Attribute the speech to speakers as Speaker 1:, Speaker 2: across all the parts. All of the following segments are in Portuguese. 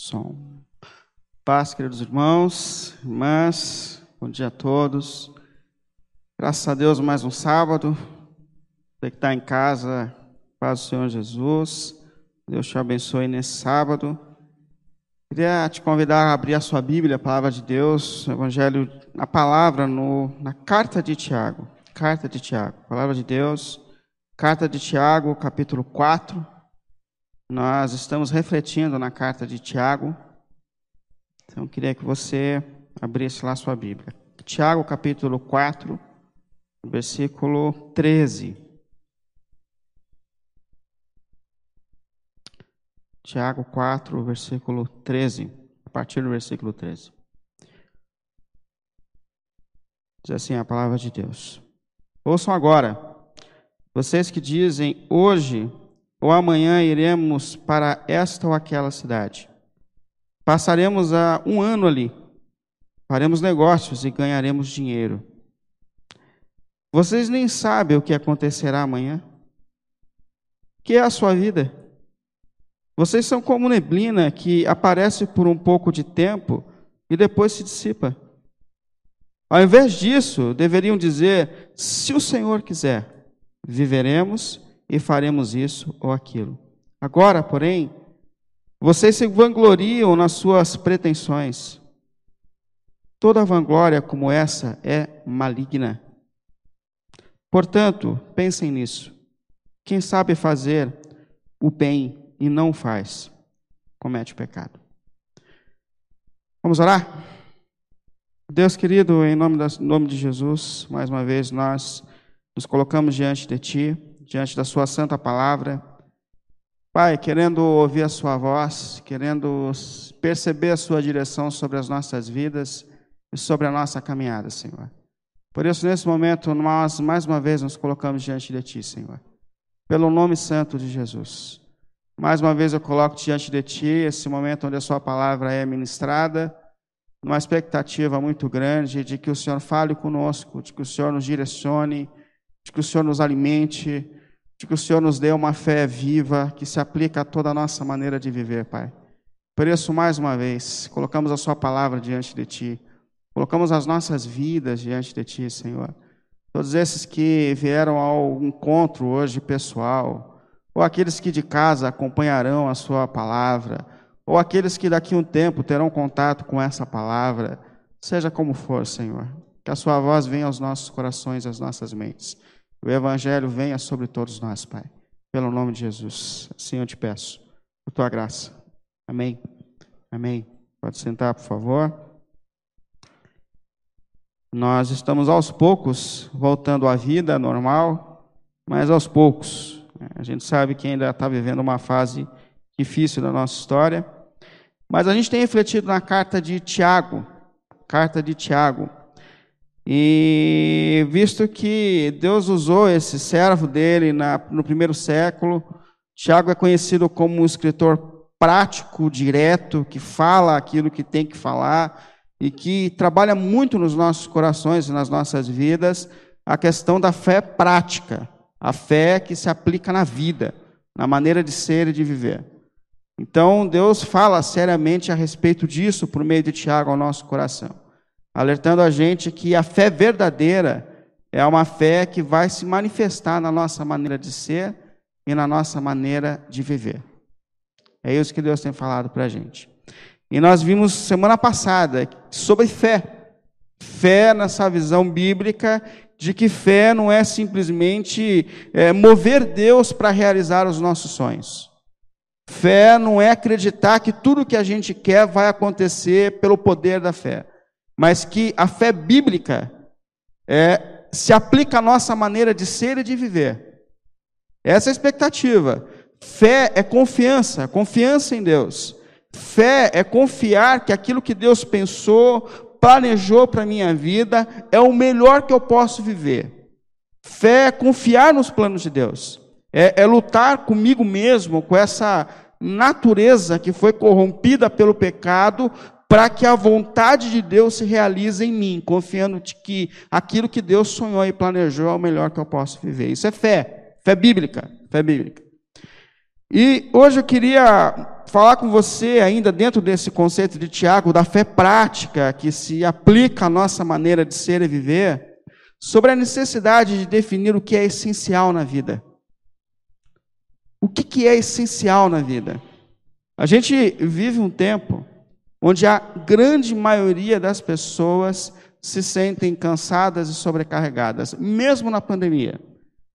Speaker 1: Som. Paz, queridos irmãos, irmãs, bom dia a todos. Graças a Deus, mais um sábado. Você que está em casa, paz do Senhor Jesus. Deus te abençoe nesse sábado. Queria te convidar a abrir a sua Bíblia, a palavra de Deus, o Evangelho, a palavra no, na carta de Tiago. Carta de Tiago, palavra de Deus, carta de Tiago, capítulo 4. Nós estamos refletindo na carta de Tiago. Então, queria que você abrisse lá a sua Bíblia. Tiago, capítulo 4, versículo 13. Tiago 4, versículo 13. A partir do versículo 13. Diz assim a palavra de Deus. Ouçam agora, vocês que dizem hoje ou amanhã iremos para esta ou aquela cidade. Passaremos a um ano ali, faremos negócios e ganharemos dinheiro. Vocês nem sabem o que acontecerá amanhã. Que é a sua vida? Vocês são como neblina que aparece por um pouco de tempo e depois se dissipa. Ao invés disso, deveriam dizer: se o Senhor quiser, viveremos e faremos isso ou aquilo. Agora, porém, vocês se vangloriam nas suas pretensões. Toda vanglória como essa é maligna. Portanto, pensem nisso. Quem sabe fazer o bem e não faz, comete pecado. Vamos orar? Deus querido, em nome, nome de Jesus, mais uma vez nós nos colocamos diante de Ti diante da Sua santa palavra. Pai, querendo ouvir a Sua voz, querendo perceber a Sua direção sobre as nossas vidas e sobre a nossa caminhada, Senhor. Por isso, nesse momento, nós mais uma vez nos colocamos diante de Ti, Senhor. Pelo nome santo de Jesus. Mais uma vez eu coloco diante de Ti esse momento onde a Sua palavra é ministrada, numa expectativa muito grande de que o Senhor fale conosco, de que o Senhor nos direcione, de que o Senhor nos alimente, de que o Senhor nos dê uma fé viva que se aplica a toda a nossa maneira de viver, Pai. Por isso, mais uma vez, colocamos a Sua palavra diante de Ti, colocamos as nossas vidas diante de Ti, Senhor. Todos esses que vieram ao encontro hoje pessoal, ou aqueles que de casa acompanharão a Sua palavra, ou aqueles que daqui a um tempo terão contato com essa palavra, seja como for, Senhor, que a Sua voz venha aos nossos corações e às nossas mentes o Evangelho venha sobre todos nós, Pai. Pelo nome de Jesus. Assim eu te peço, por tua graça. Amém. Amém. Pode sentar, por favor. Nós estamos aos poucos voltando à vida normal, mas aos poucos. A gente sabe que ainda está vivendo uma fase difícil da nossa história. Mas a gente tem refletido na carta de Tiago, carta de Tiago. E visto que Deus usou esse servo dele na, no primeiro século, Tiago é conhecido como um escritor prático, direto, que fala aquilo que tem que falar e que trabalha muito nos nossos corações e nas nossas vidas a questão da fé prática, a fé que se aplica na vida, na maneira de ser e de viver. Então, Deus fala seriamente a respeito disso por meio de Tiago ao nosso coração alertando a gente que a fé verdadeira é uma fé que vai se manifestar na nossa maneira de ser e na nossa maneira de viver. É isso que Deus tem falado para a gente. E nós vimos semana passada sobre fé. Fé nessa visão bíblica de que fé não é simplesmente é, mover Deus para realizar os nossos sonhos. Fé não é acreditar que tudo que a gente quer vai acontecer pelo poder da fé mas que a fé bíblica é, se aplica à nossa maneira de ser e de viver. Essa é a expectativa. Fé é confiança, confiança em Deus. Fé é confiar que aquilo que Deus pensou, planejou para a minha vida é o melhor que eu posso viver. Fé é confiar nos planos de Deus. É, é lutar comigo mesmo, com essa natureza que foi corrompida pelo pecado, para que a vontade de Deus se realize em mim, confiando que aquilo que Deus sonhou e planejou é o melhor que eu posso viver. Isso é fé, fé bíblica, fé bíblica. E hoje eu queria falar com você, ainda dentro desse conceito de Tiago, da fé prática que se aplica à nossa maneira de ser e viver, sobre a necessidade de definir o que é essencial na vida. O que, que é essencial na vida? A gente vive um tempo onde a grande maioria das pessoas se sentem cansadas e sobrecarregadas, mesmo na pandemia.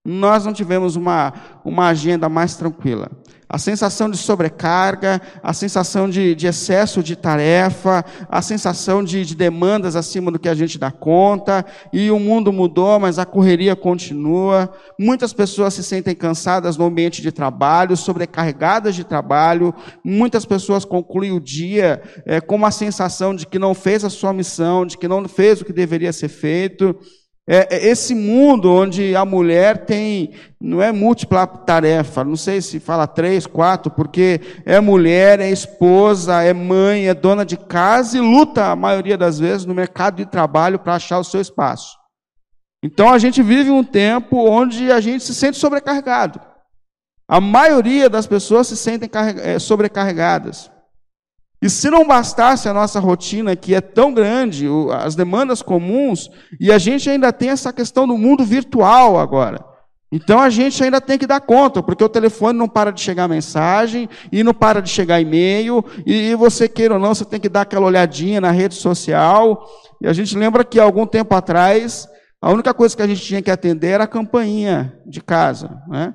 Speaker 1: Nós não tivemos uma, uma agenda mais tranquila a sensação de sobrecarga, a sensação de, de excesso de tarefa, a sensação de, de, demandas acima do que a gente dá conta, e o mundo mudou, mas a correria continua. Muitas pessoas se sentem cansadas no ambiente de trabalho, sobrecarregadas de trabalho, muitas pessoas concluem o dia é, com uma sensação de que não fez a sua missão, de que não fez o que deveria ser feito. É, é, esse mundo onde a mulher tem, não é múltipla tarefa, não sei se fala três, quatro, porque é mulher, é esposa, é mãe, é dona de casa e luta a maioria das vezes no mercado de trabalho para achar o seu espaço. Então a gente vive um tempo onde a gente se sente sobrecarregado. A maioria das pessoas se sentem é, sobrecarregadas. E se não bastasse a nossa rotina, que é tão grande, as demandas comuns, e a gente ainda tem essa questão do mundo virtual agora. Então a gente ainda tem que dar conta, porque o telefone não para de chegar mensagem, e não para de chegar e-mail, e você queira ou não, você tem que dar aquela olhadinha na rede social. E a gente lembra que algum tempo atrás, a única coisa que a gente tinha que atender era a campainha de casa. Né?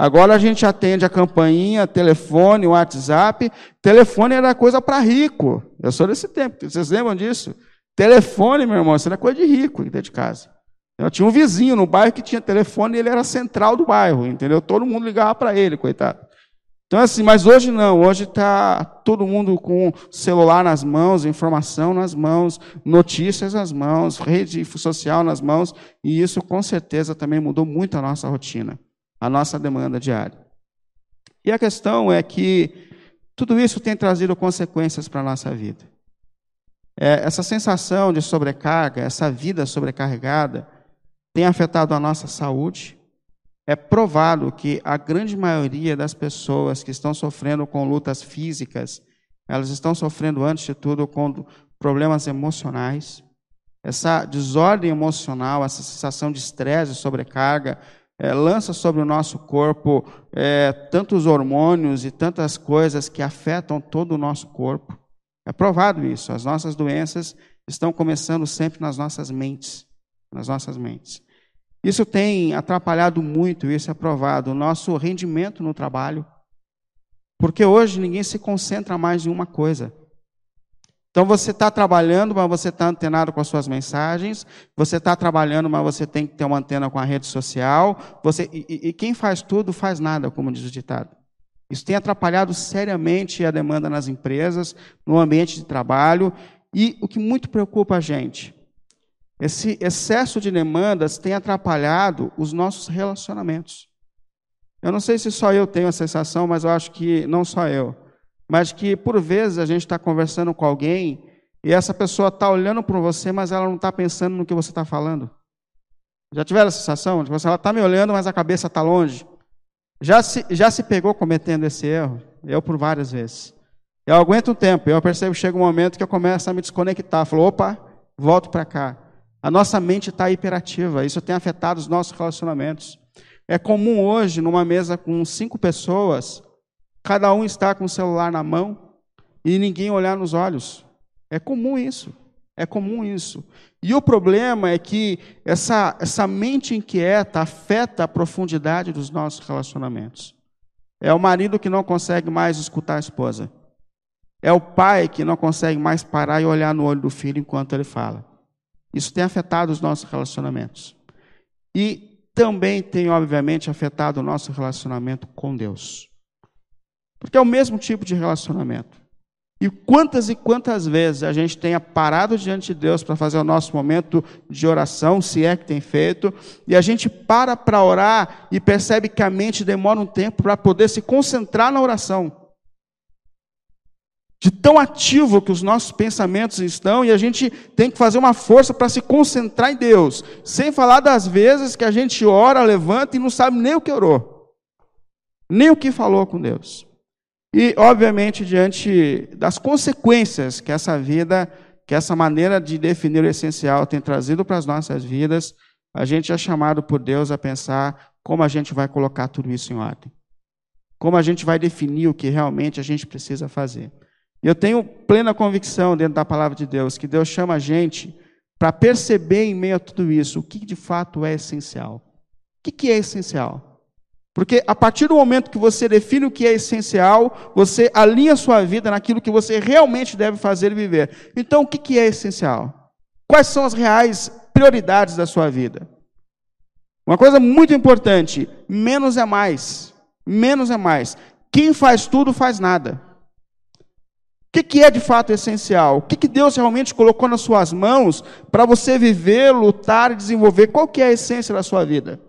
Speaker 1: Agora a gente atende a campainha, telefone, WhatsApp. Telefone era coisa para rico. Eu sou desse tempo. Vocês lembram disso? Telefone, meu irmão, isso era coisa de rico dentro de casa. Eu tinha um vizinho no bairro que tinha telefone e ele era central do bairro, entendeu? Todo mundo ligava para ele, coitado. Então, assim, mas hoje não, hoje está todo mundo com celular nas mãos, informação nas mãos, notícias nas mãos, rede social nas mãos, e isso com certeza também mudou muito a nossa rotina a nossa demanda diária. E a questão é que tudo isso tem trazido consequências para a nossa vida. É, essa sensação de sobrecarga, essa vida sobrecarregada, tem afetado a nossa saúde. É provado que a grande maioria das pessoas que estão sofrendo com lutas físicas, elas estão sofrendo, antes de tudo, com problemas emocionais. Essa desordem emocional, essa sensação de estresse, sobrecarga, é, lança sobre o nosso corpo é, tantos hormônios e tantas coisas que afetam todo o nosso corpo. É provado isso. As nossas doenças estão começando sempre nas nossas mentes, nas nossas mentes. Isso tem atrapalhado muito, isso é provado, o nosso rendimento no trabalho. Porque hoje ninguém se concentra mais em uma coisa. Então você está trabalhando, mas você está antenado com as suas mensagens. Você está trabalhando, mas você tem que ter uma antena com a rede social. Você, e, e quem faz tudo faz nada, como diz o ditado. Isso tem atrapalhado seriamente a demanda nas empresas, no ambiente de trabalho. E o que muito preocupa a gente, esse excesso de demandas tem atrapalhado os nossos relacionamentos. Eu não sei se só eu tenho a sensação, mas eu acho que não só eu mas que por vezes a gente está conversando com alguém e essa pessoa está olhando para você, mas ela não está pensando no que você está falando. Já tiveram a sensação de que ela está me olhando, mas a cabeça está longe? Já se, já se pegou cometendo esse erro? Eu por várias vezes. Eu aguento um tempo, eu percebo que chega um momento que eu começo a me desconectar. Falo, opa, volto para cá. A nossa mente está hiperativa, isso tem afetado os nossos relacionamentos. É comum hoje, numa mesa com cinco pessoas, Cada um está com o celular na mão e ninguém olhar nos olhos. É comum isso. É comum isso. E o problema é que essa, essa mente inquieta afeta a profundidade dos nossos relacionamentos. É o marido que não consegue mais escutar a esposa. É o pai que não consegue mais parar e olhar no olho do filho enquanto ele fala. Isso tem afetado os nossos relacionamentos. E também tem, obviamente, afetado o nosso relacionamento com Deus. Porque é o mesmo tipo de relacionamento. E quantas e quantas vezes a gente tenha parado diante de Deus para fazer o nosso momento de oração, se é que tem feito, e a gente para para orar e percebe que a mente demora um tempo para poder se concentrar na oração. De tão ativo que os nossos pensamentos estão, e a gente tem que fazer uma força para se concentrar em Deus, sem falar das vezes que a gente ora, levanta e não sabe nem o que orou, nem o que falou com Deus. E, obviamente, diante das consequências que essa vida, que essa maneira de definir o essencial tem trazido para as nossas vidas, a gente é chamado por Deus a pensar como a gente vai colocar tudo isso em ordem. Como a gente vai definir o que realmente a gente precisa fazer. E eu tenho plena convicção dentro da palavra de Deus que Deus chama a gente para perceber em meio a tudo isso o que de fato é essencial. O que é essencial? Porque a partir do momento que você define o que é essencial, você alinha sua vida naquilo que você realmente deve fazer e viver. Então, o que é essencial? Quais são as reais prioridades da sua vida? Uma coisa muito importante: menos é mais. Menos é mais. Quem faz tudo faz nada. O que, é de fato essencial? O que, Deus realmente colocou nas suas mãos para você viver, lutar e desenvolver? Qual que é a essência da sua vida?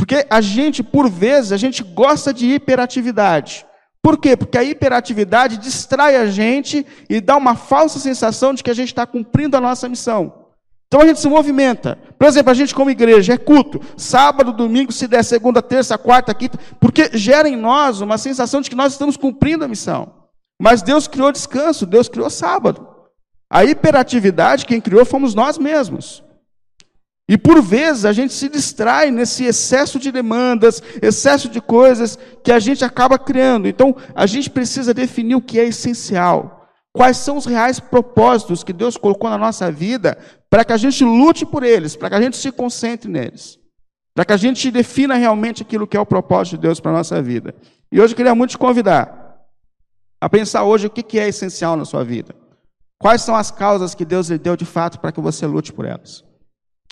Speaker 1: Porque a gente, por vezes, a gente gosta de hiperatividade. Por quê? Porque a hiperatividade distrai a gente e dá uma falsa sensação de que a gente está cumprindo a nossa missão. Então a gente se movimenta. Por exemplo, a gente como igreja é culto, sábado, domingo, se der segunda, terça, quarta, quinta, porque gera em nós uma sensação de que nós estamos cumprindo a missão. Mas Deus criou descanso, Deus criou sábado. A hiperatividade, quem criou fomos nós mesmos. E por vezes a gente se distrai nesse excesso de demandas, excesso de coisas que a gente acaba criando. Então a gente precisa definir o que é essencial. Quais são os reais propósitos que Deus colocou na nossa vida para que a gente lute por eles, para que a gente se concentre neles, para que a gente defina realmente aquilo que é o propósito de Deus para a nossa vida. E hoje eu queria muito te convidar a pensar hoje o que é essencial na sua vida. Quais são as causas que Deus lhe deu de fato para que você lute por elas?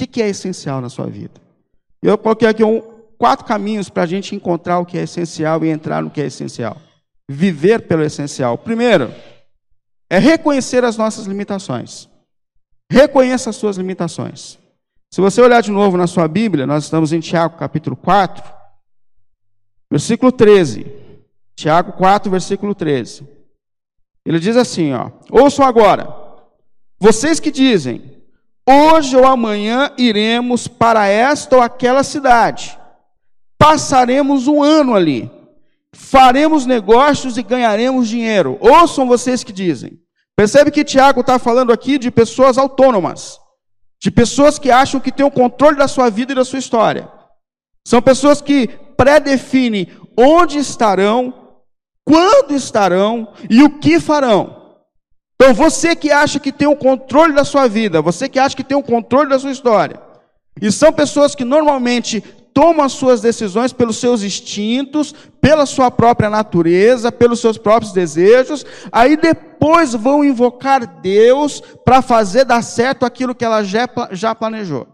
Speaker 1: O que é essencial na sua vida? Eu coloquei aqui um, quatro caminhos para a gente encontrar o que é essencial e entrar no que é essencial. Viver pelo essencial. Primeiro, é reconhecer as nossas limitações. Reconheça as suas limitações. Se você olhar de novo na sua Bíblia, nós estamos em Tiago capítulo 4, versículo 13. Tiago 4, versículo 13. Ele diz assim, ó: Ouçam agora, vocês que dizem, Hoje ou amanhã iremos para esta ou aquela cidade. Passaremos um ano ali. Faremos negócios e ganharemos dinheiro. Ouçam vocês que dizem. Percebe que Tiago está falando aqui de pessoas autônomas, de pessoas que acham que têm o controle da sua vida e da sua história. São pessoas que predefinem onde estarão, quando estarão e o que farão. Então você que acha que tem o controle da sua vida, você que acha que tem o controle da sua história, e são pessoas que normalmente tomam as suas decisões pelos seus instintos, pela sua própria natureza, pelos seus próprios desejos, aí depois vão invocar Deus para fazer dar certo aquilo que ela já, já planejou.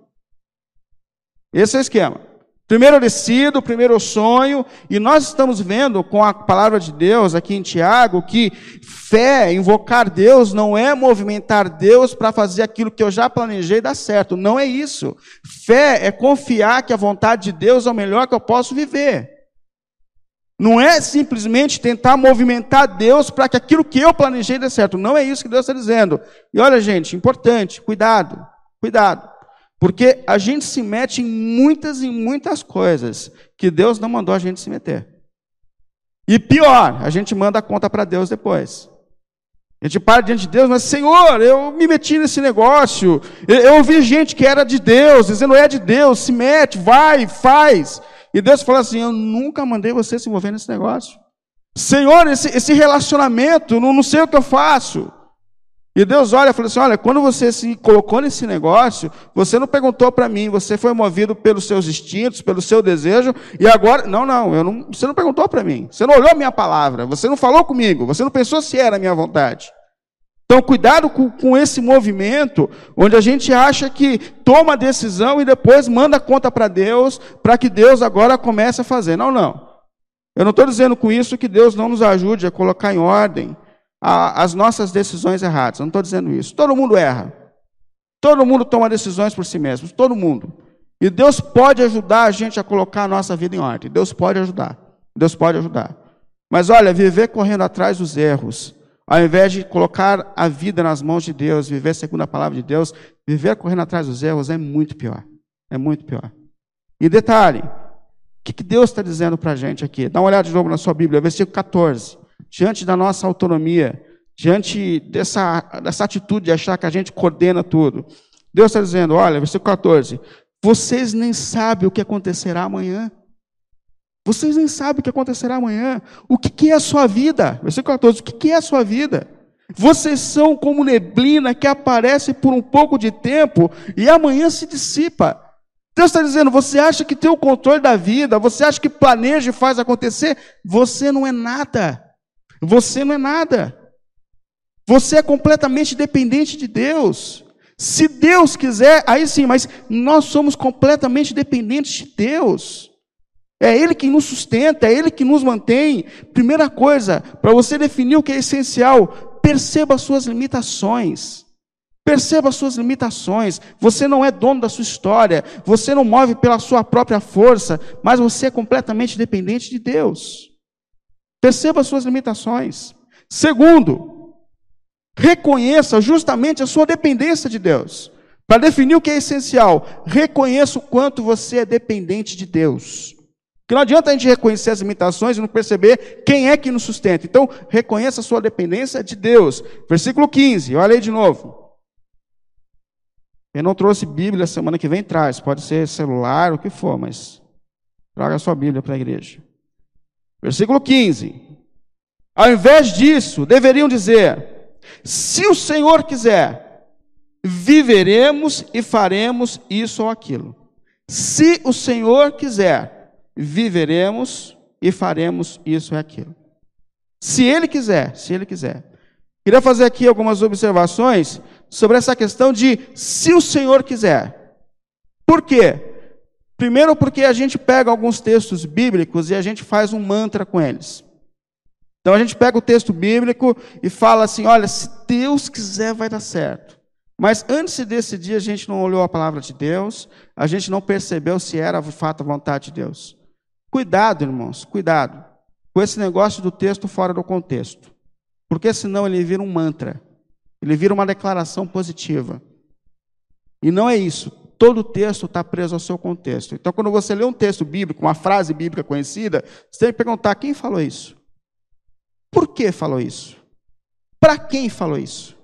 Speaker 1: Esse é o esquema. Primeiro descido, primeiro sonho, e nós estamos vendo com a palavra de Deus aqui em Tiago que fé, invocar Deus, não é movimentar Deus para fazer aquilo que eu já planejei dar certo. Não é isso. Fé é confiar que a vontade de Deus é o melhor que eu posso viver. Não é simplesmente tentar movimentar Deus para que aquilo que eu planejei dê certo. Não é isso que Deus está dizendo. E olha, gente, importante, cuidado, cuidado. Porque a gente se mete em muitas e muitas coisas que Deus não mandou a gente se meter. E pior, a gente manda a conta para Deus depois. A gente para diante de Deus, mas Senhor, eu me meti nesse negócio. Eu, eu ouvi gente que era de Deus, dizendo é de Deus, se mete, vai, faz. E Deus fala assim: Eu nunca mandei você se envolver nesse negócio. Senhor, esse, esse relacionamento, não, não sei o que eu faço. E Deus olha e fala assim: olha, quando você se colocou nesse negócio, você não perguntou para mim, você foi movido pelos seus instintos, pelo seu desejo, e agora. Não, não, não você não perguntou para mim, você não olhou a minha palavra, você não falou comigo, você não pensou se era a minha vontade. Então, cuidado com, com esse movimento, onde a gente acha que toma a decisão e depois manda a conta para Deus, para que Deus agora comece a fazer. Não, não. Eu não estou dizendo com isso que Deus não nos ajude a colocar em ordem a, as nossas decisões erradas. Eu não estou dizendo isso. Todo mundo erra. Todo mundo toma decisões por si mesmo. Todo mundo. E Deus pode ajudar a gente a colocar a nossa vida em ordem. Deus pode ajudar. Deus pode ajudar. Mas olha, viver correndo atrás dos erros, ao invés de colocar a vida nas mãos de Deus, viver segundo a palavra de Deus, viver correndo atrás dos erros é muito pior. É muito pior. E detalhe, o que Deus está dizendo para a gente aqui? Dá uma olhada de novo na sua Bíblia, versículo 14. Diante da nossa autonomia, diante dessa, dessa atitude de achar que a gente coordena tudo. Deus está dizendo: olha, versículo 14: vocês nem sabem o que acontecerá amanhã. Vocês nem sabem o que acontecerá amanhã. O que, que é a sua vida? Versículo 14: o que, que é a sua vida? Vocês são como neblina que aparece por um pouco de tempo e amanhã se dissipa. Deus está dizendo: você acha que tem o controle da vida, você acha que planeja e faz acontecer? Você não é nada. Você não é nada. Você é completamente dependente de Deus. Se Deus quiser, aí sim, mas nós somos completamente dependentes de Deus. É Ele que nos sustenta, é Ele que nos mantém. Primeira coisa, para você definir o que é essencial, perceba as suas limitações. Perceba as suas limitações. Você não é dono da sua história. Você não move pela sua própria força, mas você é completamente dependente de Deus. Perceba as suas limitações. Segundo, reconheça justamente a sua dependência de Deus. Para definir o que é essencial, reconheça o quanto você é dependente de Deus. Porque não adianta a gente reconhecer as limitações e não perceber quem é que nos sustenta. Então, reconheça a sua dependência de Deus. Versículo 15, olha aí de novo. Quem não trouxe Bíblia semana que vem, traz. Pode ser celular, o que for, mas traga a sua Bíblia para a igreja. Versículo 15. Ao invés disso, deveriam dizer: se o Senhor quiser, viveremos e faremos isso ou aquilo. Se o Senhor quiser, viveremos e faremos isso e aquilo. Se ele quiser, se ele quiser. Queria fazer aqui algumas observações sobre essa questão de se o Senhor quiser. Por quê? Primeiro, porque a gente pega alguns textos bíblicos e a gente faz um mantra com eles. Então a gente pega o texto bíblico e fala assim: olha, se Deus quiser, vai dar certo. Mas antes de decidir, a gente não olhou a palavra de Deus, a gente não percebeu se era de fato a vontade de Deus. Cuidado, irmãos, cuidado com esse negócio do texto fora do contexto. Porque senão ele vira um mantra, ele vira uma declaração positiva. E não é isso. Todo texto está preso ao seu contexto. Então, quando você lê um texto bíblico, uma frase bíblica conhecida, você tem que perguntar: quem falou isso? Por que falou isso? Para quem falou isso?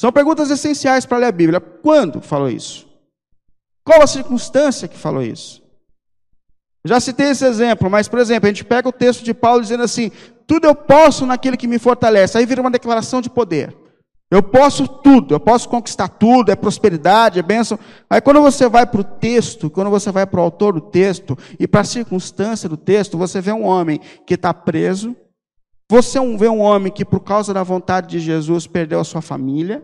Speaker 1: São perguntas essenciais para ler a Bíblia. Quando falou isso? Qual a circunstância que falou isso? Já citei esse exemplo, mas, por exemplo, a gente pega o texto de Paulo dizendo assim: tudo eu posso naquele que me fortalece. Aí vira uma declaração de poder. Eu posso tudo, eu posso conquistar tudo, é prosperidade, é bênção. Aí quando você vai para o texto, quando você vai para o autor do texto e para a circunstância do texto, você vê um homem que está preso, você vê um homem que, por causa da vontade de Jesus, perdeu a sua família,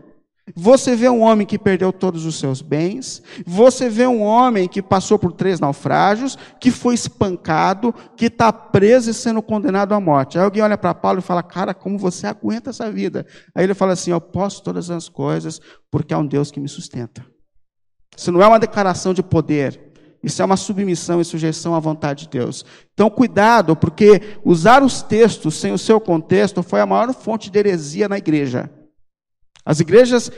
Speaker 1: você vê um homem que perdeu todos os seus bens, você vê um homem que passou por três naufrágios, que foi espancado, que está preso e sendo condenado à morte. Aí alguém olha para Paulo e fala: Cara, como você aguenta essa vida? Aí ele fala assim: Eu posso todas as coisas porque há um Deus que me sustenta. Isso não é uma declaração de poder, isso é uma submissão e sujeição à vontade de Deus. Então, cuidado, porque usar os textos sem o seu contexto foi a maior fonte de heresia na igreja. As igrejas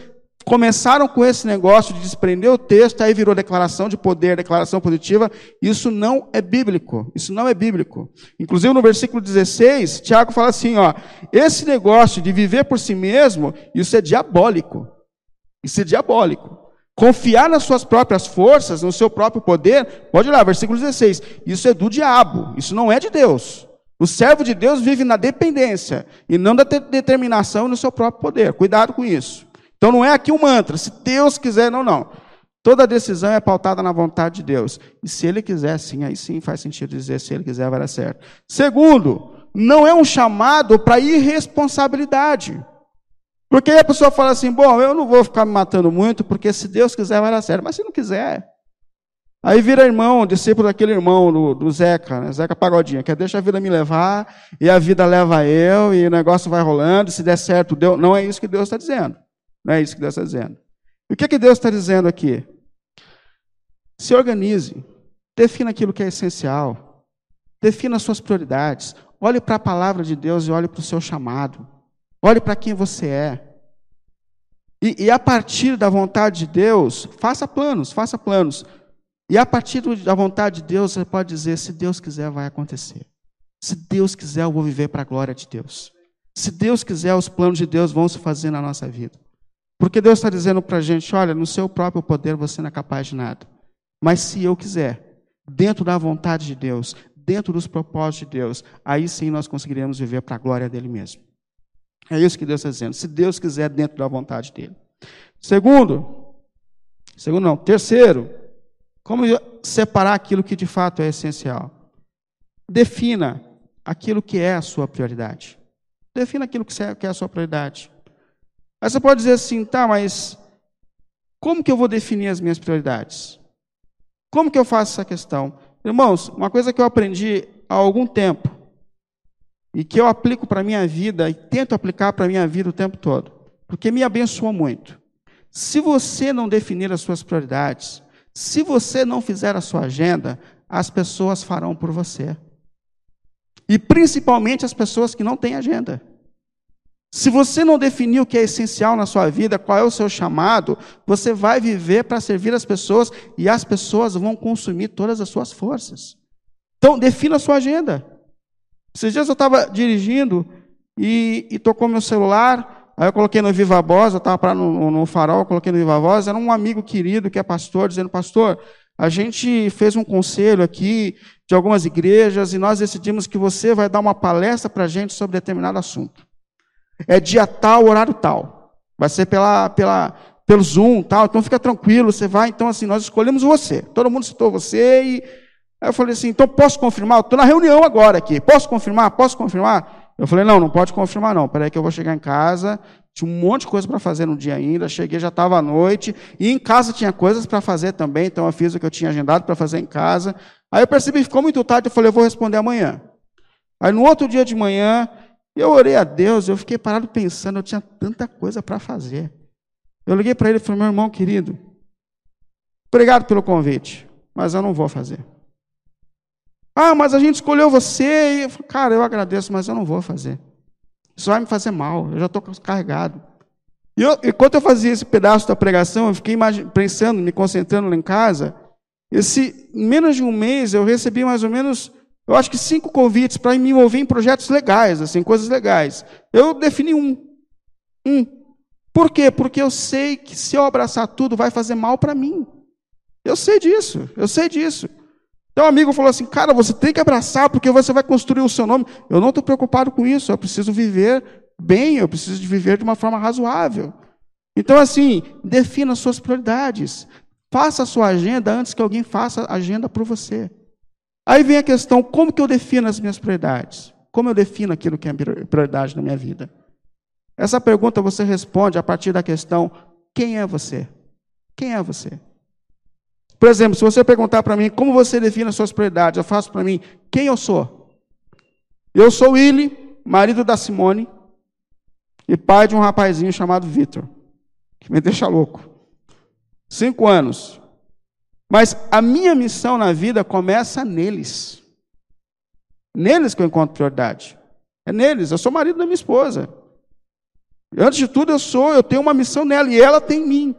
Speaker 1: começaram com esse negócio de desprender o texto, aí virou declaração de poder, declaração positiva. Isso não é bíblico. Isso não é bíblico. Inclusive no versículo 16, Tiago fala assim: ó, esse negócio de viver por si mesmo, isso é diabólico. Isso é diabólico. Confiar nas suas próprias forças, no seu próprio poder, pode ir lá, versículo 16. Isso é do diabo, isso não é de Deus. O servo de Deus vive na dependência e não da determinação no seu próprio poder. Cuidado com isso. Então não é aqui um mantra, se Deus quiser, não, não. Toda decisão é pautada na vontade de Deus. E se ele quiser, sim, aí sim faz sentido dizer, se ele quiser, vai dar certo. Segundo, não é um chamado para irresponsabilidade. Porque aí a pessoa fala assim: bom, eu não vou ficar me matando muito, porque se Deus quiser, vai dar certo. Mas se não quiser, Aí vira irmão, discípulo daquele irmão do, do Zeca, né? Zeca Pagodinha, que é deixa a vida me levar, e a vida leva eu, e o negócio vai rolando, se der certo, deu. Não é isso que Deus está dizendo. Não é isso que Deus está dizendo. E o que, que Deus está dizendo aqui? Se organize, defina aquilo que é essencial, defina as suas prioridades, olhe para a palavra de Deus e olhe para o seu chamado, olhe para quem você é. E, e a partir da vontade de Deus, faça planos, faça planos. E a partir da vontade de Deus, você pode dizer: se Deus quiser, vai acontecer. Se Deus quiser, eu vou viver para a glória de Deus. Se Deus quiser, os planos de Deus vão se fazer na nossa vida. Porque Deus está dizendo para a gente: olha, no seu próprio poder você não é capaz de nada. Mas se eu quiser, dentro da vontade de Deus, dentro dos propósitos de Deus, aí sim nós conseguiremos viver para a glória dele mesmo. É isso que Deus está dizendo. Se Deus quiser, dentro da vontade dele. Segundo, segundo não, terceiro, como separar aquilo que de fato é essencial? Defina aquilo que é a sua prioridade. Defina aquilo que é a sua prioridade. Aí você pode dizer assim, tá, mas como que eu vou definir as minhas prioridades? Como que eu faço essa questão? Irmãos, uma coisa que eu aprendi há algum tempo e que eu aplico para a minha vida e tento aplicar para a minha vida o tempo todo, porque me abençoou muito. Se você não definir as suas prioridades, se você não fizer a sua agenda, as pessoas farão por você. E principalmente as pessoas que não têm agenda. Se você não definir o que é essencial na sua vida, qual é o seu chamado, você vai viver para servir as pessoas e as pessoas vão consumir todas as suas forças. Então, defina a sua agenda. Esses dias eu estava dirigindo e, e, tocou meu celular, aí eu coloquei no Viva Voz, eu estava no, no, no farol, coloquei no Viva Voz, era um amigo querido que é pastor, dizendo, pastor, a gente fez um conselho aqui de algumas igrejas e nós decidimos que você vai dar uma palestra para a gente sobre determinado assunto. É dia tal, horário tal. Vai ser pela, pela, pelo Zoom, tal. Então fica tranquilo, você vai. Então, assim, nós escolhemos você. Todo mundo citou você e. Aí eu falei assim, então posso confirmar? Estou na reunião agora aqui. Posso confirmar? Posso confirmar? Eu falei, não, não pode confirmar, não. Peraí que eu vou chegar em casa. Tinha um monte de coisa para fazer no dia ainda. Cheguei, já estava à noite. E em casa tinha coisas para fazer também. Então eu fiz o que eu tinha agendado para fazer em casa. Aí eu percebi que ficou muito tarde. Eu falei, eu vou responder amanhã. Aí no outro dia de manhã, eu orei a Deus, eu fiquei parado pensando, eu tinha tanta coisa para fazer. Eu liguei para ele e falei, meu irmão querido, obrigado pelo convite, mas eu não vou fazer. Ah, mas a gente escolheu você. E eu falei, cara, eu agradeço, mas eu não vou fazer. Isso vai me fazer mal, eu já estou carregado. E eu, enquanto eu fazia esse pedaço da pregação, eu fiquei pensando, me concentrando lá em casa. Esse, menos de um mês, eu recebi mais ou menos eu acho que cinco convites para me envolver em projetos legais, assim, coisas legais. Eu defini um. Um. Por quê? Porque eu sei que se eu abraçar tudo vai fazer mal para mim. Eu sei disso, eu sei disso. Então, um amigo falou assim: Cara, você tem que abraçar porque você vai construir o seu nome. Eu não estou preocupado com isso, eu preciso viver bem, eu preciso de viver de uma forma razoável. Então, assim, defina as suas prioridades. Faça a sua agenda antes que alguém faça a agenda por você. Aí vem a questão: como que eu defino as minhas prioridades? Como eu defino aquilo que é prioridade na minha vida? Essa pergunta você responde a partir da questão: quem é você? Quem é você? Por exemplo, se você perguntar para mim como você define as suas prioridades, eu faço para mim quem eu sou. Eu sou Willy, marido da Simone e pai de um rapazinho chamado Vitor, que me deixa louco. Cinco anos. Mas a minha missão na vida começa neles. Neles que eu encontro prioridade. É neles. Eu sou marido da minha esposa. Antes de tudo, eu sou, eu tenho uma missão nela e ela tem em mim.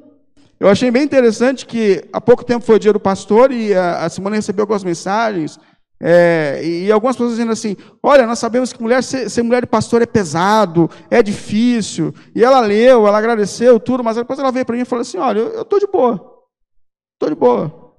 Speaker 1: Eu achei bem interessante que há pouco tempo foi o dia do pastor e a, a Simone recebeu algumas mensagens. É, e algumas pessoas dizendo assim: Olha, nós sabemos que mulher, ser, ser, mulher de pastor é pesado, é difícil. E ela leu, ela agradeceu tudo, mas depois ela veio para mim e falou assim: Olha, eu estou de boa. Estou de boa.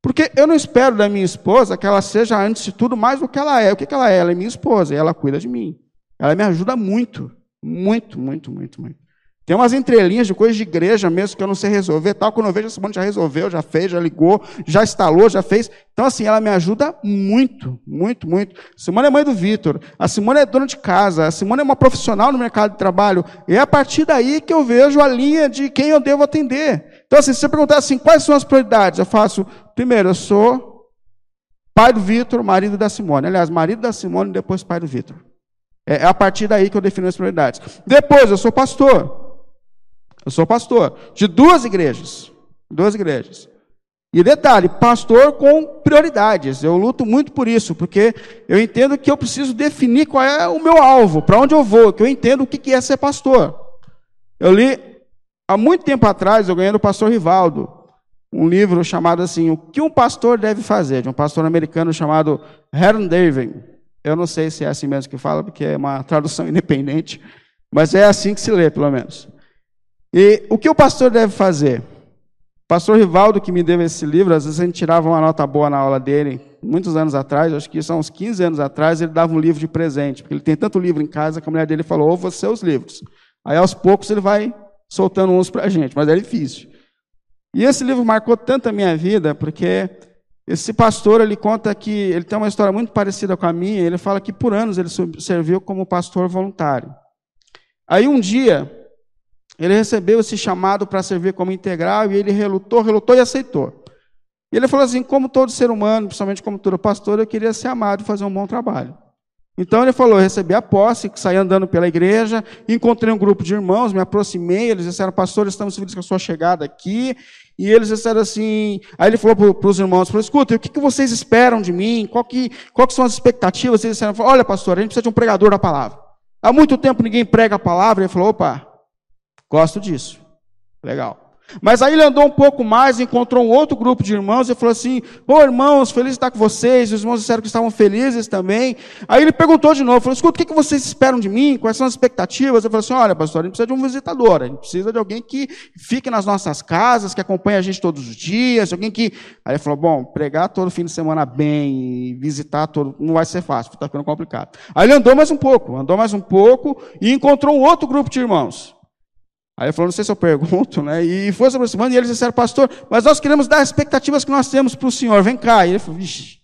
Speaker 1: Porque eu não espero da minha esposa que ela seja, antes de tudo, mais do que ela é. O que, ela é? Ela é minha esposa e ela cuida de mim. Ela me ajuda muito. Muito, muito, muito, muito. Tem umas entrelinhas de coisas de igreja mesmo que eu não sei resolver, tal. Quando eu vejo, a Simone já resolveu, já fez, já ligou, já instalou, já fez. Então, assim, ela me ajuda muito, muito, muito. A Simone é mãe do Vitor. A Simone é dona de casa. A Simone é uma profissional no mercado de trabalho. E é a partir daí que eu vejo a linha de quem eu devo atender. Então, assim, se você perguntar assim, quais são as prioridades? Eu faço, primeiro, eu sou pai do Vitor, marido da Simone. Aliás, marido da Simone, depois pai do Vitor. É, é a partir daí que eu defino as prioridades. Depois, eu sou pastor. Eu sou pastor de duas igrejas. Duas igrejas. E detalhe, pastor com prioridades. Eu luto muito por isso, porque eu entendo que eu preciso definir qual é o meu alvo, para onde eu vou, que eu entendo o que é ser pastor. Eu li Há muito tempo atrás, eu ganhei do pastor Rivaldo um livro chamado assim, O que um pastor deve fazer, de um pastor americano chamado Herman David. Eu não sei se é assim mesmo que fala, porque é uma tradução independente, mas é assim que se lê, pelo menos. E o que o pastor deve fazer? O pastor Rivaldo, que me deu esse livro, às vezes a gente tirava uma nota boa na aula dele, muitos anos atrás, acho que são uns 15 anos atrás, ele dava um livro de presente, porque ele tem tanto livro em casa que a mulher dele falou: ou você os livros. Aí aos poucos ele vai soltando uns para a gente, mas é difícil. E esse livro marcou tanto a minha vida, porque esse pastor ele conta que ele tem uma história muito parecida com a minha. Ele fala que por anos ele serviu como pastor voluntário. Aí um dia ele recebeu esse chamado para servir como integral e ele relutou, relutou e aceitou. E ele falou assim: como todo ser humano, principalmente como todo pastor, eu queria ser amado e fazer um bom trabalho. Então ele falou: recebi a posse, saí andando pela igreja, encontrei um grupo de irmãos, me aproximei, eles disseram, pastor, estamos felizes com a sua chegada aqui. E eles disseram assim, aí ele falou para os irmãos, falou, escuta, o que, que vocês esperam de mim? Qual que, qual que são as expectativas? Eles disseram, olha pastor, a gente precisa de um pregador da palavra. Há muito tempo ninguém prega a palavra. Ele falou, opa, gosto disso. Legal. Mas aí ele andou um pouco mais, encontrou um outro grupo de irmãos e falou assim: Ô irmãos, feliz de estar com vocês. Os irmãos disseram que estavam felizes também. Aí ele perguntou de novo: falou, Escuta, o que vocês esperam de mim? Quais são as expectativas? Eu falei assim: Olha, pastor, a gente precisa de um visitador. A gente precisa de alguém que fique nas nossas casas, que acompanhe a gente todos os dias. Alguém que. Aí ele falou: Bom, pregar todo fim de semana bem e visitar todo. Não vai ser fácil, está ficando complicado. Aí ele andou mais um pouco, andou mais um pouco e encontrou um outro grupo de irmãos. Aí ele falou, não sei se eu pergunto, né? E foi se aproximando e eles disseram, pastor, mas nós queremos dar as expectativas que nós temos para o senhor, vem cá. E ele falou, vixe,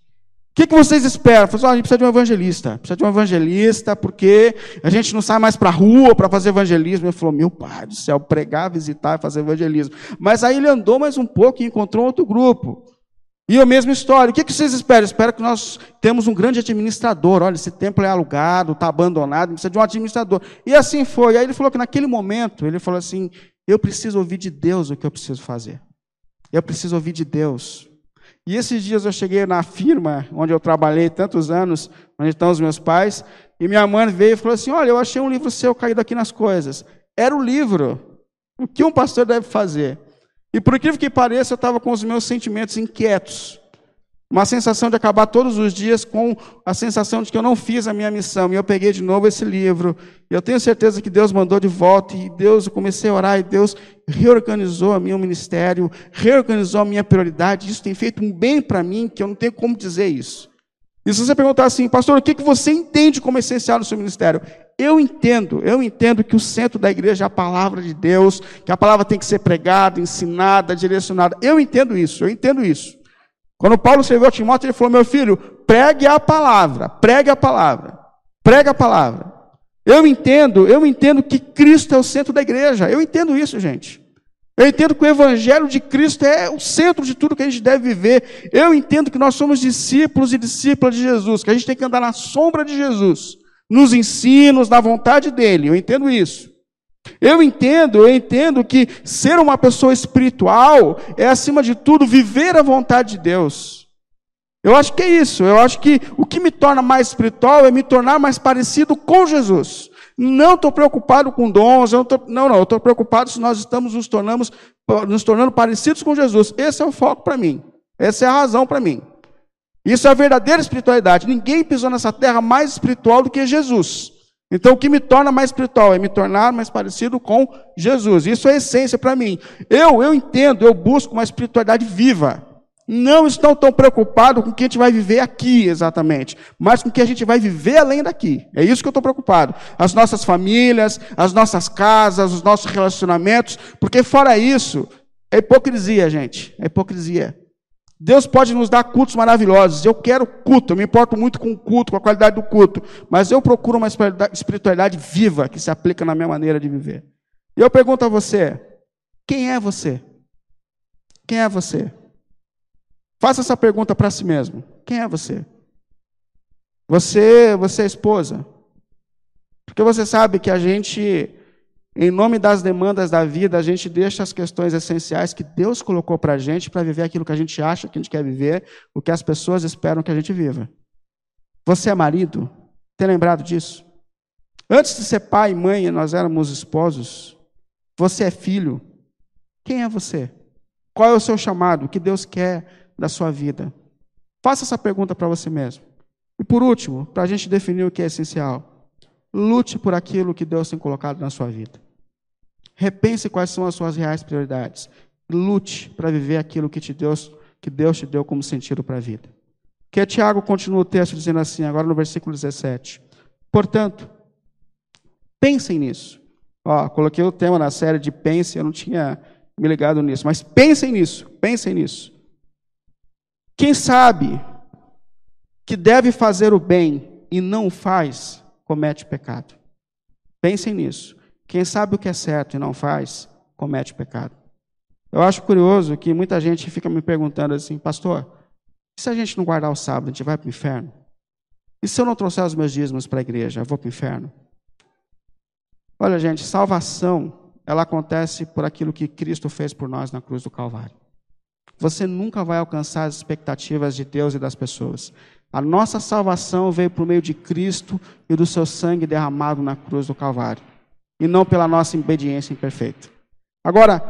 Speaker 1: o que, que vocês esperam? Falei, oh, a gente precisa de um evangelista, precisa de um evangelista, porque a gente não sai mais para a rua para fazer evangelismo. Ele falou, meu pai do céu, pregar, visitar e fazer evangelismo. Mas aí ele andou mais um pouco e encontrou outro grupo. E a mesma história. O que vocês esperam? Espero que nós temos um grande administrador. Olha, esse templo é alugado, está abandonado, precisa de um administrador. E assim foi. Aí ele falou que naquele momento, ele falou assim: eu preciso ouvir de Deus o que eu preciso fazer. Eu preciso ouvir de Deus. E esses dias eu cheguei na firma onde eu trabalhei tantos anos, onde estão os meus pais, e minha mãe veio e falou assim: Olha, eu achei um livro seu caído aqui nas coisas. Era o livro. O que um pastor deve fazer? E por incrível que pareça, eu estava com os meus sentimentos inquietos. Uma sensação de acabar todos os dias com a sensação de que eu não fiz a minha missão. E eu peguei de novo esse livro. E eu tenho certeza que Deus mandou de volta. E Deus, eu comecei a orar e Deus reorganizou o meu ministério, reorganizou a minha prioridade. Isso tem feito um bem para mim que eu não tenho como dizer isso. E se você perguntar assim, pastor, o que você entende como essencial no seu ministério? Eu entendo, eu entendo que o centro da igreja é a palavra de Deus, que a palavra tem que ser pregada, ensinada, direcionada. Eu entendo isso, eu entendo isso. Quando Paulo escreveu a Timóteo, ele falou: meu filho, pregue a palavra, pregue a palavra, pregue a palavra. Eu entendo, eu entendo que Cristo é o centro da igreja. Eu entendo isso, gente. Eu entendo que o Evangelho de Cristo é o centro de tudo que a gente deve viver. Eu entendo que nós somos discípulos e discípulas de Jesus, que a gente tem que andar na sombra de Jesus nos ensinos, na vontade dele. Eu entendo isso. Eu entendo, eu entendo que ser uma pessoa espiritual é, acima de tudo, viver a vontade de Deus. Eu acho que é isso. Eu acho que o que me torna mais espiritual é me tornar mais parecido com Jesus. Não estou preocupado com dons, não, tô, não, não, eu estou preocupado se nós estamos nos, tornamos, nos tornando parecidos com Jesus. Esse é o foco para mim. Essa é a razão para mim. Isso é a verdadeira espiritualidade. Ninguém pisou nessa terra mais espiritual do que Jesus. Então, o que me torna mais espiritual é me tornar mais parecido com Jesus. Isso é essência para mim. Eu, eu entendo, eu busco uma espiritualidade viva. Não estou tão preocupado com o que a gente vai viver aqui exatamente, mas com o que a gente vai viver além daqui. É isso que eu estou preocupado. As nossas famílias, as nossas casas, os nossos relacionamentos, porque fora isso, é hipocrisia, gente. É hipocrisia. Deus pode nos dar cultos maravilhosos. Eu quero culto, eu me importo muito com o culto, com a qualidade do culto. Mas eu procuro uma espiritualidade viva que se aplica na minha maneira de viver. E eu pergunto a você: quem é você? Quem é você? Faça essa pergunta para si mesmo. Quem é você? Você, você é esposa? Porque você sabe que a gente em nome das demandas da vida, a gente deixa as questões essenciais que Deus colocou para a gente para viver aquilo que a gente acha que a gente quer viver, o que as pessoas esperam que a gente viva. Você é marido? Tem lembrado disso? Antes de ser pai e mãe, nós éramos esposos. Você é filho. Quem é você? Qual é o seu chamado? O que Deus quer da sua vida? Faça essa pergunta para você mesmo. E por último, para a gente definir o que é essencial, lute por aquilo que Deus tem colocado na sua vida. Repense quais são as suas reais prioridades. Lute para viver aquilo que, te Deus, que Deus te deu como sentido para a vida. Que Tiago continua o texto dizendo assim, agora no versículo 17. Portanto, pensem nisso. Ó, coloquei o tema na série de pense, eu não tinha me ligado nisso, mas pensem nisso, pensem nisso. Quem sabe que deve fazer o bem e não o faz, comete pecado. Pensem nisso. Quem sabe o que é certo e não faz, comete pecado. Eu acho curioso que muita gente fica me perguntando assim, pastor, e se a gente não guardar o sábado, a gente vai para o inferno? E se eu não trouxer os meus dízimos para a igreja, eu vou para o inferno? Olha, gente, salvação, ela acontece por aquilo que Cristo fez por nós na cruz do Calvário. Você nunca vai alcançar as expectativas de Deus e das pessoas. A nossa salvação veio por meio de Cristo e do seu sangue derramado na cruz do Calvário, e não pela nossa obediência imperfeita. Agora,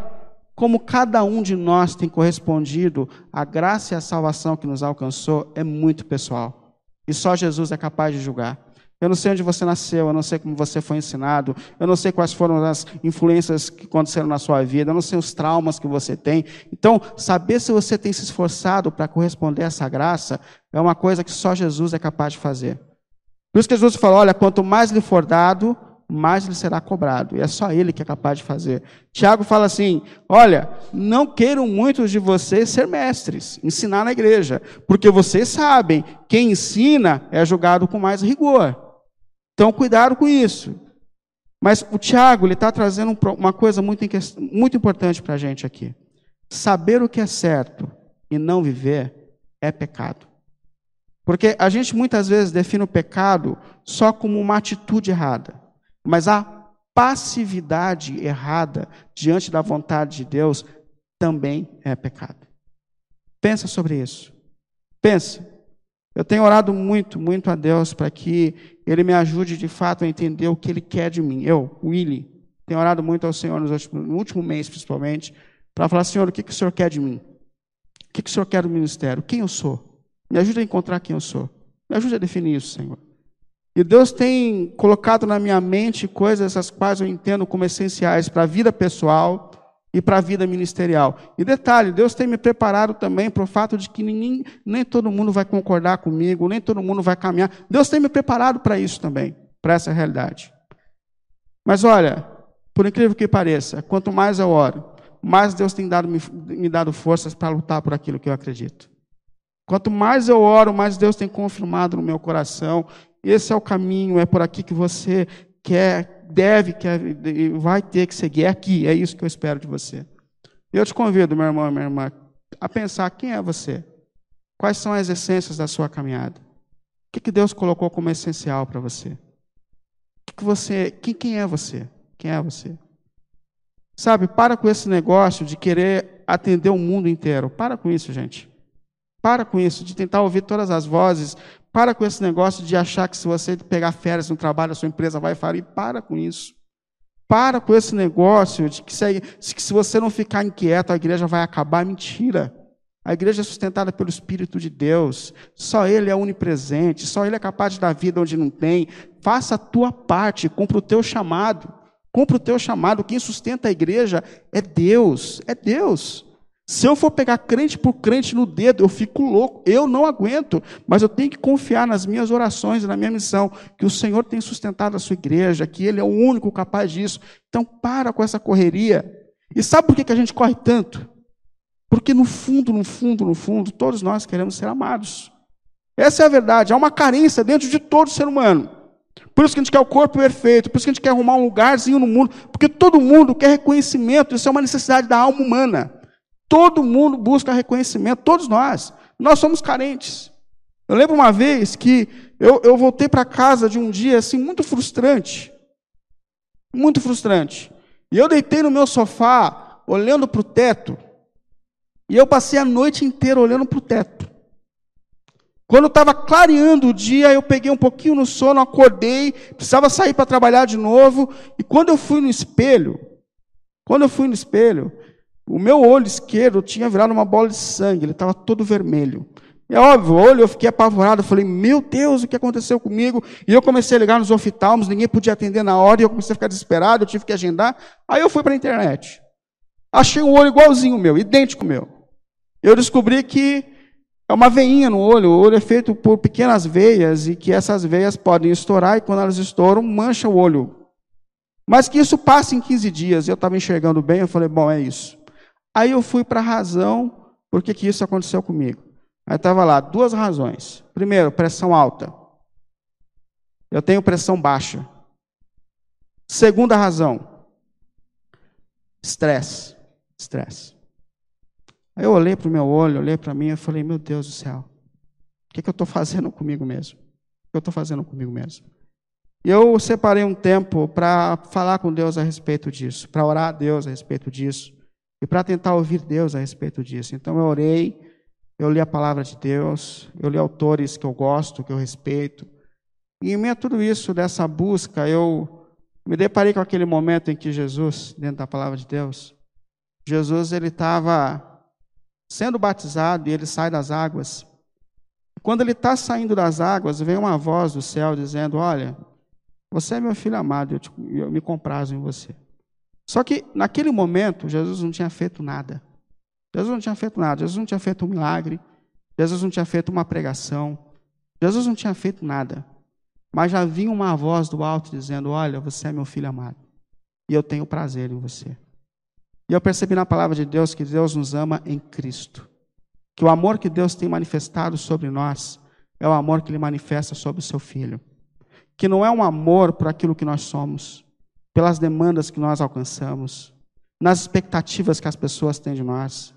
Speaker 1: como cada um de nós tem correspondido à graça e à salvação que nos alcançou, é muito pessoal. E só Jesus é capaz de julgar. Eu não sei onde você nasceu, eu não sei como você foi ensinado, eu não sei quais foram as influências que aconteceram na sua vida, eu não sei os traumas que você tem. Então, saber se você tem se esforçado para corresponder a essa graça é uma coisa que só Jesus é capaz de fazer. Por isso que Jesus falou: olha, quanto mais lhe for dado, mais lhe será cobrado. E é só ele que é capaz de fazer. Tiago fala assim: olha, não queiram muitos de vocês ser mestres, ensinar na igreja, porque vocês sabem, quem ensina é julgado com mais rigor. Então, cuidado com isso. Mas o Tiago ele está trazendo uma coisa muito, muito importante para a gente aqui. Saber o que é certo e não viver é pecado. Porque a gente muitas vezes define o pecado só como uma atitude errada. Mas a passividade errada diante da vontade de Deus também é pecado. Pensa sobre isso. Pensa. Eu tenho orado muito, muito a Deus para que Ele me ajude de fato a entender o que Ele quer de mim. Eu, Willy, tenho orado muito ao Senhor no último mês, principalmente, para falar: Senhor, o que, que o Senhor quer de mim? O que, que o Senhor quer do ministério? Quem eu sou? Me ajude a encontrar quem eu sou. Me ajude a definir isso, Senhor. E Deus tem colocado na minha mente coisas as quais eu entendo como essenciais para a vida pessoal e para a vida ministerial. E detalhe, Deus tem me preparado também para o fato de que ninguém, nem todo mundo vai concordar comigo, nem todo mundo vai caminhar. Deus tem me preparado para isso também, para essa realidade. Mas olha, por incrível que pareça, quanto mais eu oro, mais Deus tem dado, me, me dado forças para lutar por aquilo que eu acredito. Quanto mais eu oro, mais Deus tem confirmado no meu coração esse é o caminho, é por aqui que você quer, deve, quer, vai ter que seguir. É aqui, é isso que eu espero de você. Eu te convido, meu irmão e minha irmã, a pensar quem é você. Quais são as essências da sua caminhada? O que, Deus colocou como essencial para você? Que, que você, quem, quem é você? Quem é você? Sabe, para com esse negócio de querer atender o mundo inteiro. Para com isso, gente. Para com isso, de tentar ouvir todas as vozes, para com esse negócio de achar que se você pegar férias no trabalho, a sua empresa vai falir. Para com isso. Para com esse negócio de que se, que se você não ficar inquieto, a igreja vai acabar. Mentira. A igreja é sustentada pelo Espírito de Deus. Só Ele é onipresente. Só Ele é capaz de dar vida onde não tem. Faça a tua parte. Cumpra o teu chamado. Cumpra o teu chamado. Quem sustenta a igreja é Deus. É Deus. Se eu for pegar crente por crente no dedo, eu fico louco, eu não aguento, mas eu tenho que confiar nas minhas orações e na minha missão, que o Senhor tem sustentado a sua igreja, que Ele é o único capaz disso. Então, para com essa correria. E sabe por que a gente corre tanto? Porque no fundo, no fundo, no fundo, todos nós queremos ser amados. Essa é a verdade. Há uma carência dentro de todo ser humano. Por isso que a gente quer o corpo perfeito, por isso que a gente quer arrumar um lugarzinho no mundo, porque todo mundo quer reconhecimento, isso é uma necessidade da alma humana. Todo mundo busca reconhecimento, todos nós. Nós somos carentes. Eu lembro uma vez que eu, eu voltei para casa de um dia assim muito frustrante. Muito frustrante. E eu deitei no meu sofá, olhando para o teto, e eu passei a noite inteira olhando para o teto. Quando estava clareando o dia, eu peguei um pouquinho no sono, acordei, precisava sair para trabalhar de novo, e quando eu fui no espelho, quando eu fui no espelho, o meu olho esquerdo tinha virado uma bola de sangue, ele estava todo vermelho. É óbvio, olho, eu fiquei apavorado, falei, meu Deus, o que aconteceu comigo? E eu comecei a ligar nos oftalmos, ninguém podia atender na hora, e eu comecei a ficar desesperado, eu tive que agendar. Aí eu fui para a internet. Achei um olho igualzinho o meu, idêntico meu. Eu descobri que é uma veinha no olho, o olho é feito por pequenas veias, e que essas veias podem estourar, e quando elas estouram, mancha o olho. Mas que isso passe em 15 dias, eu estava enxergando bem, eu falei, bom, é isso. Aí eu fui para a razão, por que isso aconteceu comigo. Aí estava lá, duas razões. Primeiro, pressão alta. Eu tenho pressão baixa. Segunda razão, estresse. Estresse. Aí eu olhei para o meu olho, olhei para mim e falei, meu Deus do céu, o que, que eu estou fazendo comigo mesmo? O que eu estou fazendo comigo mesmo? E eu separei um tempo para falar com Deus a respeito disso, para orar a Deus a respeito disso, e para tentar ouvir Deus a respeito disso. Então eu orei, eu li a palavra de Deus, eu li autores que eu gosto, que eu respeito. E em meio a tudo isso, dessa busca, eu me deparei com aquele momento em que Jesus, dentro da palavra de Deus, Jesus ele estava sendo batizado e ele sai das águas. Quando ele está saindo das águas, vem uma voz do céu dizendo: Olha, você é meu filho amado, eu, te, eu me comprazo em você. Só que naquele momento, Jesus não tinha feito nada. Jesus não tinha feito nada, Jesus não tinha feito um milagre, Jesus não tinha feito uma pregação, Jesus não tinha feito nada. Mas já vinha uma voz do alto dizendo: Olha, você é meu filho amado, e eu tenho prazer em você. E eu percebi na palavra de Deus que Deus nos ama em Cristo. Que o amor que Deus tem manifestado sobre nós é o amor que Ele manifesta sobre o seu Filho. Que não é um amor por aquilo que nós somos, pelas demandas que nós alcançamos, nas expectativas que as pessoas têm de nós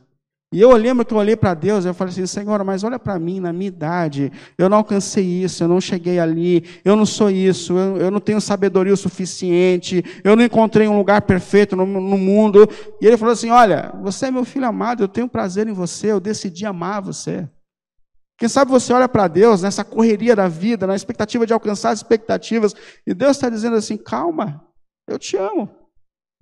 Speaker 1: e eu lembro que eu olhei para Deus e eu falei assim, Senhor, mas olha para mim, na minha idade, eu não alcancei isso, eu não cheguei ali, eu não sou isso, eu, eu não tenho sabedoria o suficiente, eu não encontrei um lugar perfeito no, no, mundo. E ele falou assim, olha, você é meu filho amado, eu tenho prazer em você, eu decidi amar você. Quem sabe você olha para Deus nessa correria da vida, na expectativa de alcançar as expectativas, e Deus está dizendo assim, calma, eu te amo.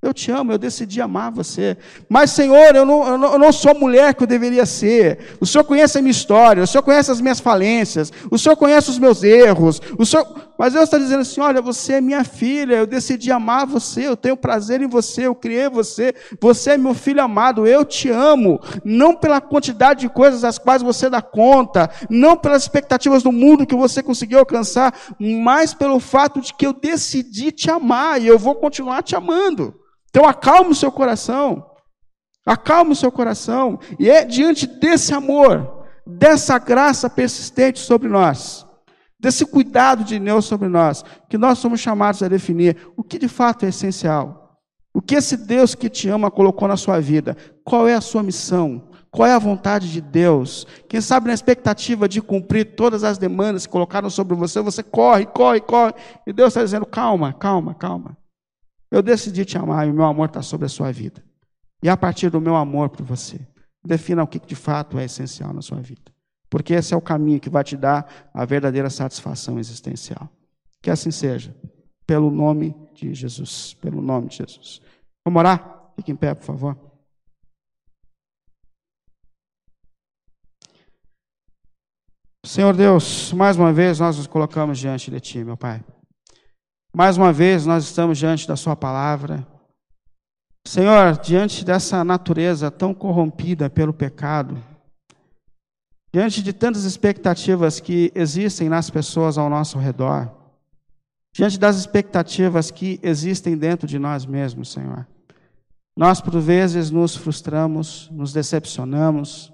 Speaker 1: Eu te amo, eu decidi amar você. Mas, Senhor, eu não, eu não, eu não sou a mulher que eu deveria ser. O Senhor conhece a minha história, o Senhor conhece as minhas falências, o Senhor conhece os meus erros. O Senhor... Mas Deus está dizendo assim: olha, você é minha filha, eu decidi amar você, eu tenho prazer em você, eu criei você, você é meu filho amado, eu te amo. Não pela quantidade de coisas às quais você dá conta, não pelas expectativas do mundo que você conseguiu alcançar, mas pelo fato de que eu decidi te amar e eu vou continuar te amando. Então acalme o seu coração. Acalme o seu coração. E é diante desse amor, dessa graça persistente sobre nós, desse cuidado de Deus sobre nós, que nós somos chamados a definir o que de fato é essencial. O que esse Deus que te ama colocou na sua vida? Qual é a sua missão? Qual é a vontade de Deus? Quem sabe na expectativa de cumprir todas as demandas que colocaram sobre você, você corre, corre, corre. E Deus está dizendo: calma, calma, calma. Eu decidi te amar e o meu amor está sobre a sua vida. E a partir do meu amor por você, defina o que de fato é essencial na sua vida. Porque esse é o caminho que vai te dar a verdadeira satisfação existencial. Que assim seja. Pelo nome de Jesus. Pelo nome de Jesus. Vamos orar? Fique em pé, por favor. Senhor Deus, mais uma vez nós nos colocamos diante de Ti, meu Pai. Mais uma vez, nós estamos diante da Sua palavra. Senhor, diante dessa natureza tão corrompida pelo pecado, diante de tantas expectativas que existem nas pessoas ao nosso redor, diante das expectativas que existem dentro de nós mesmos, Senhor, nós por vezes nos frustramos, nos decepcionamos,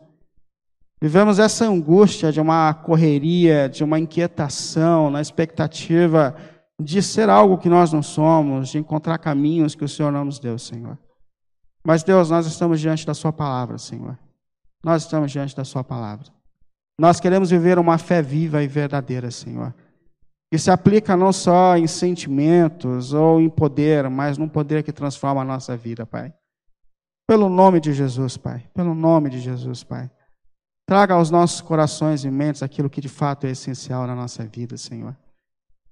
Speaker 1: vivemos essa angústia de uma correria, de uma inquietação, na expectativa de ser algo que nós não somos, de encontrar caminhos que o Senhor não nos deu, Senhor. Mas, Deus, nós estamos diante da Sua palavra, Senhor. Nós estamos diante da Sua palavra. Nós queremos viver uma fé viva e verdadeira, Senhor. Que se aplica não só em sentimentos ou em poder, mas num poder que transforma a nossa vida, Pai. Pelo nome de Jesus, Pai. Pelo nome de Jesus, Pai. Traga aos nossos corações e mentes aquilo que de fato é essencial na nossa vida, Senhor.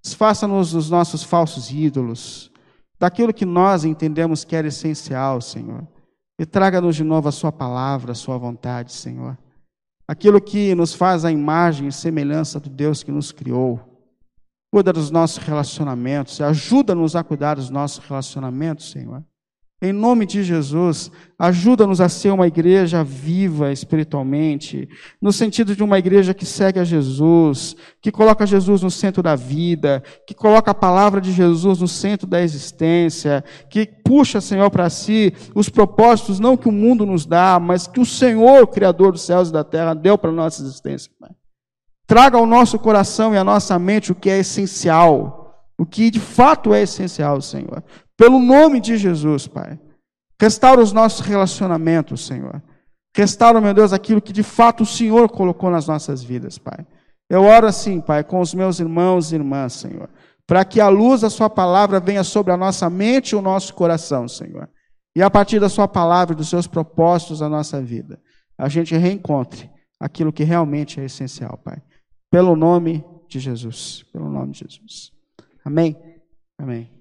Speaker 1: Desfaça-nos dos nossos falsos ídolos, daquilo que nós entendemos que era essencial, Senhor. E traga-nos de novo a Sua palavra, a Sua vontade, Senhor. Aquilo que nos faz a imagem e semelhança do Deus que nos criou. Cuida dos nossos relacionamentos, ajuda-nos a cuidar dos nossos relacionamentos, Senhor. Em nome de Jesus, ajuda-nos a ser uma igreja viva espiritualmente, no sentido de uma igreja que segue a Jesus, que coloca Jesus no centro da vida, que coloca a palavra de Jesus no centro da existência, que puxa, Senhor, para si os propósitos, não que o mundo nos dá, mas que o Senhor, Criador dos céus e da terra, deu para a nossa existência, Pai. Traga ao nosso coração e à nossa mente o que é essencial, o que de fato é essencial, Senhor. Pelo nome de Jesus, Pai. Restaura os nossos relacionamentos, Senhor. Restaura, meu Deus, aquilo que de fato o Senhor colocou nas nossas vidas, Pai. Eu oro assim, Pai, com os meus irmãos e irmãs, Senhor, para que a luz da Sua palavra venha sobre a nossa mente e o nosso coração, Senhor. E a partir da Sua palavra e dos seus propósitos na nossa vida, a gente reencontre aquilo que realmente é essencial, Pai. Pelo nome de Jesus. Pelo nome de Jesus. Amém? Amém.